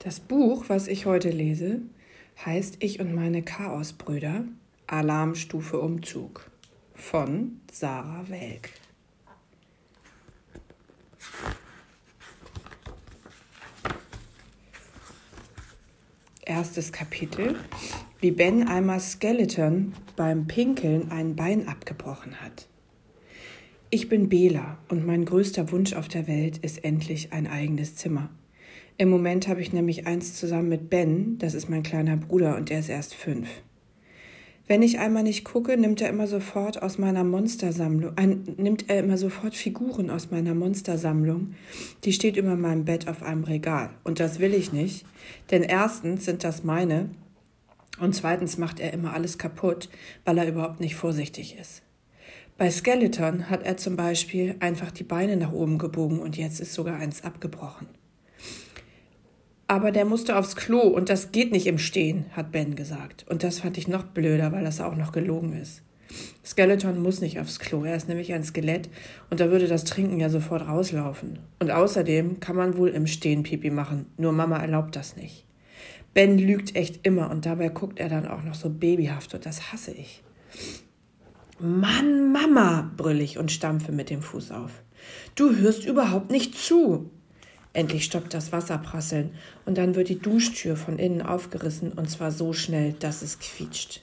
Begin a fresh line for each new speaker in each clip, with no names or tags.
Das Buch, was ich heute lese, heißt Ich und meine Chaosbrüder Alarmstufe Umzug von Sarah Welk. Erstes Kapitel, wie Ben einmal Skeleton beim Pinkeln ein Bein abgebrochen hat. Ich bin Bela und mein größter Wunsch auf der Welt ist endlich ein eigenes Zimmer. Im Moment habe ich nämlich eins zusammen mit Ben, das ist mein kleiner Bruder und der ist erst fünf. Wenn ich einmal nicht gucke, nimmt er immer sofort aus meiner Monstersammlung, äh, nimmt er immer sofort Figuren aus meiner Monstersammlung. Die steht über meinem Bett auf einem Regal. Und das will ich nicht, denn erstens sind das meine und zweitens macht er immer alles kaputt, weil er überhaupt nicht vorsichtig ist. Bei Skeleton hat er zum Beispiel einfach die Beine nach oben gebogen und jetzt ist sogar eins abgebrochen. Aber der musste aufs Klo und das geht nicht im Stehen, hat Ben gesagt. Und das fand ich noch blöder, weil das auch noch gelogen ist. Skeleton muss nicht aufs Klo, er ist nämlich ein Skelett und da würde das Trinken ja sofort rauslaufen. Und außerdem kann man wohl im Stehen Pipi machen, nur Mama erlaubt das nicht. Ben lügt echt immer und dabei guckt er dann auch noch so babyhaft und das hasse ich. Mann, Mama, brüll ich und stampfe mit dem Fuß auf. Du hörst überhaupt nicht zu. Endlich stoppt das Wasserprasseln und dann wird die Duschtür von innen aufgerissen und zwar so schnell, dass es quietscht.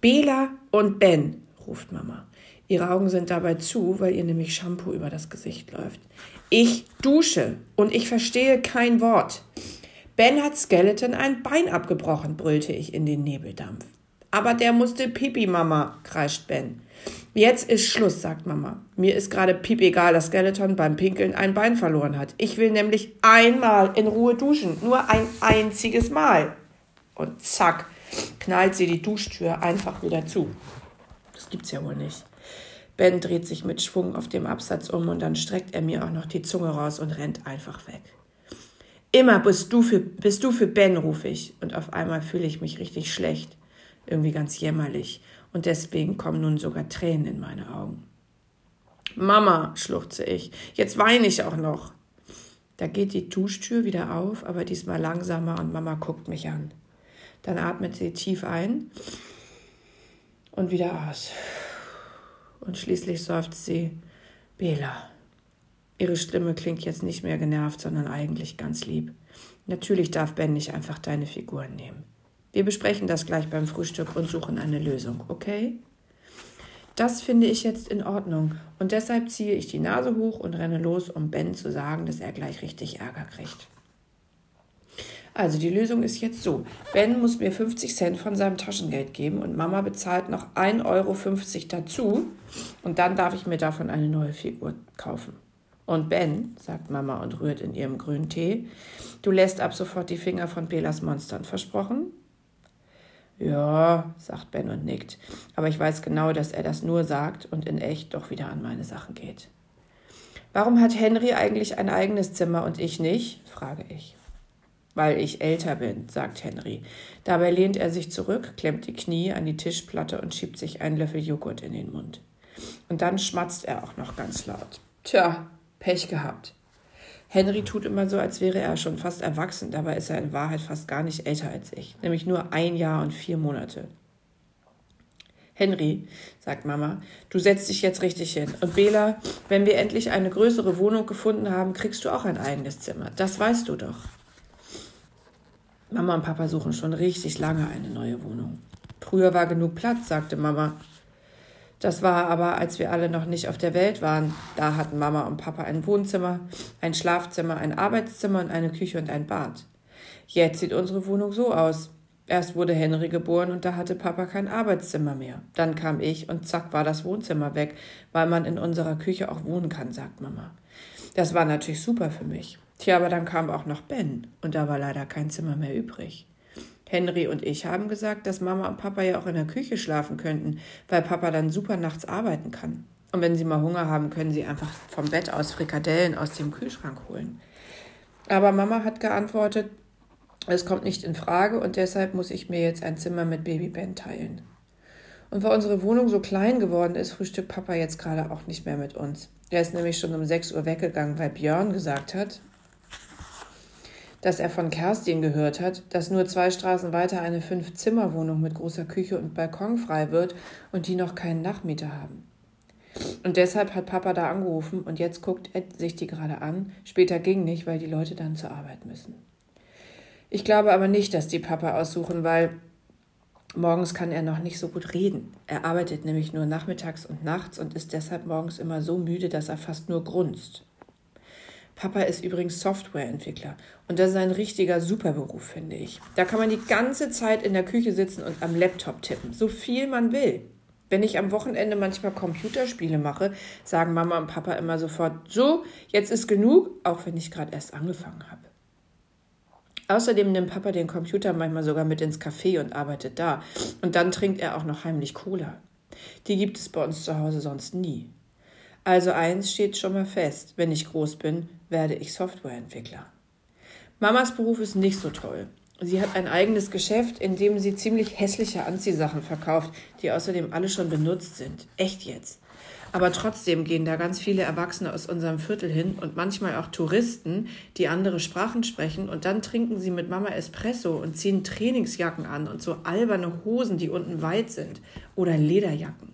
Bela und Ben, ruft Mama. Ihre Augen sind dabei zu, weil ihr nämlich Shampoo über das Gesicht läuft. Ich dusche und ich verstehe kein Wort. Ben hat Skeleton ein Bein abgebrochen, brüllte ich in den Nebeldampf. Aber der musste Pipi, Mama, kreischt Ben. Jetzt ist Schluss, sagt Mama. Mir ist gerade piep egal, dass Skeleton beim Pinkeln ein Bein verloren hat. Ich will nämlich einmal in Ruhe duschen. Nur ein einziges Mal. Und zack, knallt sie die Duschtür einfach wieder zu. Das gibt's ja wohl nicht. Ben dreht sich mit Schwung auf dem Absatz um und dann streckt er mir auch noch die Zunge raus und rennt einfach weg. Immer bist du für, bist du für Ben, rufe ich. Und auf einmal fühle ich mich richtig schlecht. Irgendwie ganz jämmerlich und deswegen kommen nun sogar Tränen in meine Augen. Mama, schluchze ich, jetzt weine ich auch noch. Da geht die Duschtür wieder auf, aber diesmal langsamer und Mama guckt mich an. Dann atmet sie tief ein und wieder aus. Und schließlich seufzt sie, Bela. Ihre Stimme klingt jetzt nicht mehr genervt, sondern eigentlich ganz lieb. Natürlich darf Ben nicht einfach deine Figuren nehmen. Wir besprechen das gleich beim Frühstück und suchen eine Lösung, okay? Das finde ich jetzt in Ordnung und deshalb ziehe ich die Nase hoch und renne los, um Ben zu sagen, dass er gleich richtig Ärger kriegt. Also die Lösung ist jetzt so. Ben muss mir 50 Cent von seinem Taschengeld geben und Mama bezahlt noch 1,50 Euro dazu und dann darf ich mir davon eine neue Figur kaufen. Und Ben, sagt Mama und rührt in ihrem grünen Tee, du lässt ab sofort die Finger von Belas Monstern, versprochen? Ja, sagt Ben und nickt. Aber ich weiß genau, dass er das nur sagt und in echt doch wieder an meine Sachen geht. Warum hat Henry eigentlich ein eigenes Zimmer und ich nicht? frage ich. Weil ich älter bin, sagt Henry. Dabei lehnt er sich zurück, klemmt die Knie an die Tischplatte und schiebt sich einen Löffel Joghurt in den Mund. Und dann schmatzt er auch noch ganz laut. Tja, Pech gehabt. Henry tut immer so, als wäre er schon fast erwachsen, dabei ist er in Wahrheit fast gar nicht älter als ich, nämlich nur ein Jahr und vier Monate. Henry, sagt Mama, du setzt dich jetzt richtig hin. Und Bela, wenn wir endlich eine größere Wohnung gefunden haben, kriegst du auch ein eigenes Zimmer. Das weißt du doch. Mama und Papa suchen schon richtig lange eine neue Wohnung. Früher war genug Platz, sagte Mama. Das war aber, als wir alle noch nicht auf der Welt waren. Da hatten Mama und Papa ein Wohnzimmer, ein Schlafzimmer, ein Arbeitszimmer und eine Küche und ein Bad. Jetzt sieht unsere Wohnung so aus. Erst wurde Henry geboren und da hatte Papa kein Arbeitszimmer mehr. Dann kam ich und zack war das Wohnzimmer weg, weil man in unserer Küche auch wohnen kann, sagt Mama. Das war natürlich super für mich. Tja, aber dann kam auch noch Ben und da war leider kein Zimmer mehr übrig. Henry und ich haben gesagt, dass Mama und Papa ja auch in der Küche schlafen könnten, weil Papa dann super nachts arbeiten kann. Und wenn sie mal Hunger haben, können sie einfach vom Bett aus Frikadellen aus dem Kühlschrank holen. Aber Mama hat geantwortet, es kommt nicht in Frage und deshalb muss ich mir jetzt ein Zimmer mit Baby Ben teilen. Und weil unsere Wohnung so klein geworden ist, frühstückt Papa jetzt gerade auch nicht mehr mit uns. Er ist nämlich schon um 6 Uhr weggegangen, weil Björn gesagt hat, dass er von Kerstin gehört hat, dass nur zwei Straßen weiter eine Fünf-Zimmer-Wohnung mit großer Küche und Balkon frei wird und die noch keinen Nachmieter haben. Und deshalb hat Papa da angerufen und jetzt guckt Ed sich die gerade an. Später ging nicht, weil die Leute dann zur Arbeit müssen. Ich glaube aber nicht, dass die Papa aussuchen, weil morgens kann er noch nicht so gut reden. Er arbeitet nämlich nur nachmittags und nachts und ist deshalb morgens immer so müde, dass er fast nur grunzt. Papa ist übrigens Softwareentwickler und das ist ein richtiger Superberuf, finde ich. Da kann man die ganze Zeit in der Küche sitzen und am Laptop tippen, so viel man will. Wenn ich am Wochenende manchmal Computerspiele mache, sagen Mama und Papa immer sofort, so, jetzt ist genug, auch wenn ich gerade erst angefangen habe. Außerdem nimmt Papa den Computer manchmal sogar mit ins Café und arbeitet da. Und dann trinkt er auch noch heimlich Cola. Die gibt es bei uns zu Hause sonst nie. Also eins steht schon mal fest, wenn ich groß bin, werde ich Softwareentwickler. Mamas Beruf ist nicht so toll. Sie hat ein eigenes Geschäft, in dem sie ziemlich hässliche Anziehsachen verkauft, die außerdem alle schon benutzt sind. Echt jetzt. Aber trotzdem gehen da ganz viele Erwachsene aus unserem Viertel hin und manchmal auch Touristen, die andere Sprachen sprechen und dann trinken sie mit Mama Espresso und ziehen Trainingsjacken an und so alberne Hosen, die unten weit sind oder Lederjacken.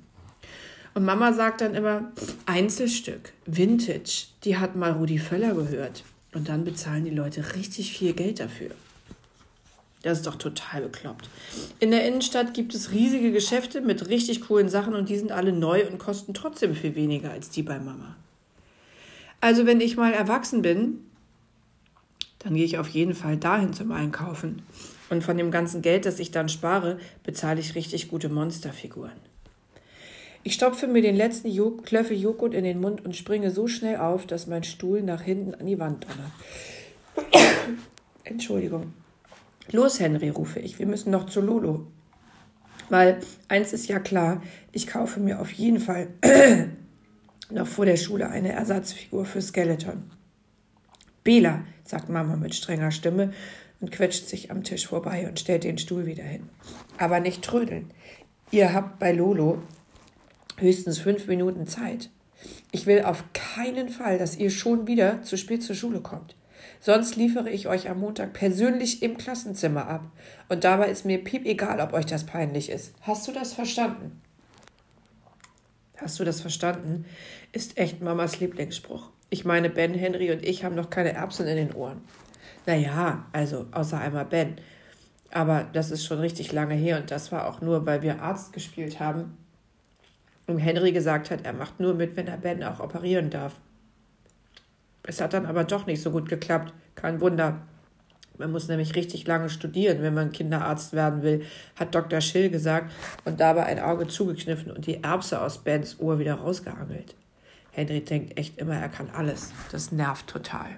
Und Mama sagt dann immer, Einzelstück, Vintage, die hat mal Rudi Völler gehört. Und dann bezahlen die Leute richtig viel Geld dafür. Das ist doch total bekloppt. In der Innenstadt gibt es riesige Geschäfte mit richtig coolen Sachen und die sind alle neu und kosten trotzdem viel weniger als die bei Mama. Also wenn ich mal erwachsen bin, dann gehe ich auf jeden Fall dahin zum Einkaufen. Und von dem ganzen Geld, das ich dann spare, bezahle ich richtig gute Monsterfiguren. Ich stopfe mir den letzten jo Klöffel Joghurt in den Mund und springe so schnell auf, dass mein Stuhl nach hinten an die Wand donnert. Entschuldigung. Los, Henry, rufe ich, wir müssen noch zu Lolo. Weil eins ist ja klar, ich kaufe mir auf jeden Fall noch vor der Schule eine Ersatzfigur für Skeleton. Bela, sagt Mama mit strenger Stimme und quetscht sich am Tisch vorbei und stellt den Stuhl wieder hin. Aber nicht trödeln. Ihr habt bei Lolo höchstens fünf Minuten Zeit. Ich will auf keinen Fall, dass ihr schon wieder zu spät zur Schule kommt. Sonst liefere ich euch am Montag persönlich im Klassenzimmer ab. Und dabei ist mir piep egal, ob euch das peinlich ist. Hast du das verstanden? Hast du das verstanden? Ist echt Mamas Lieblingsspruch. Ich meine, Ben, Henry und ich haben noch keine Erbsen in den Ohren. Naja, also außer einmal Ben. Aber das ist schon richtig lange her und das war auch nur, weil wir Arzt gespielt haben und Henry gesagt hat, er macht nur mit, wenn er Ben auch operieren darf. Es hat dann aber doch nicht so gut geklappt. Kein Wunder. Man muss nämlich richtig lange studieren, wenn man Kinderarzt werden will, hat Dr. Schill gesagt und dabei ein Auge zugekniffen und die Erbse aus Bens Ohr wieder rausgeangelt. Henry denkt echt immer, er kann alles. Das nervt total.